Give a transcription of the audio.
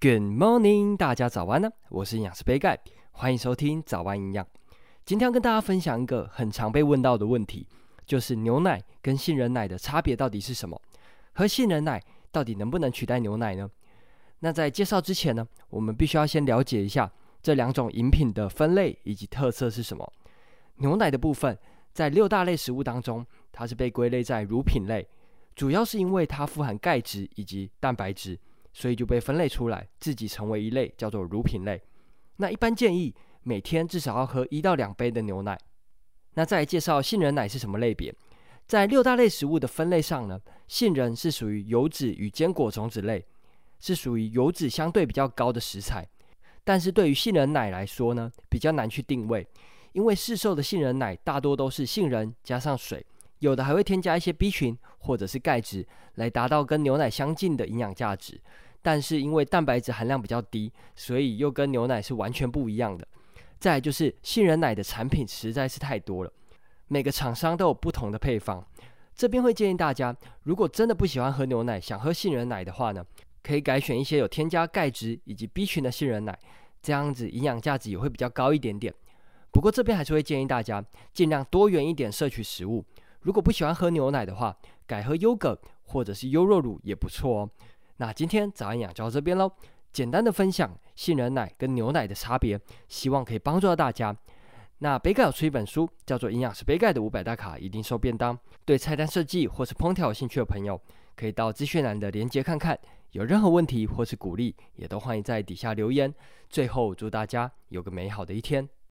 Good morning，大家早安呢！我是营养师杯盖，欢迎收听早安营养。今天要跟大家分享一个很常被问到的问题，就是牛奶跟杏仁奶的差别到底是什么？喝杏仁奶到底能不能取代牛奶呢？那在介绍之前呢，我们必须要先了解一下这两种饮品的分类以及特色是什么。牛奶的部分，在六大类食物当中，它是被归类在乳品类，主要是因为它富含钙质以及蛋白质。所以就被分类出来，自己成为一类，叫做乳品类。那一般建议每天至少要喝一到两杯的牛奶。那再来介绍杏仁奶是什么类别？在六大类食物的分类上呢，杏仁是属于油脂与坚果种子类，是属于油脂相对比较高的食材。但是对于杏仁奶来说呢，比较难去定位，因为市售的杏仁奶大多都是杏仁加上水。有的还会添加一些 B 群或者是钙质，来达到跟牛奶相近的营养价值。但是因为蛋白质含量比较低，所以又跟牛奶是完全不一样的。再就是杏仁奶的产品实在是太多了，每个厂商都有不同的配方。这边会建议大家，如果真的不喜欢喝牛奶，想喝杏仁奶的话呢，可以改选一些有添加钙质以及 B 群的杏仁奶，这样子营养价值也会比较高一点点。不过这边还是会建议大家尽量多元一点摄取食物。如果不喜欢喝牛奶的话，改喝优格或者是优酪乳也不错哦。那今天早安养就到这边喽，简单的分享杏仁奶跟牛奶的差别，希望可以帮助到大家。那杯盖有出一本书，叫做《营养师杯盖的五百大卡一定瘦便当》，对菜单设计或是烹调有兴趣的朋友，可以到资讯栏的链接看看。有任何问题或是鼓励，也都欢迎在底下留言。最后祝大家有个美好的一天。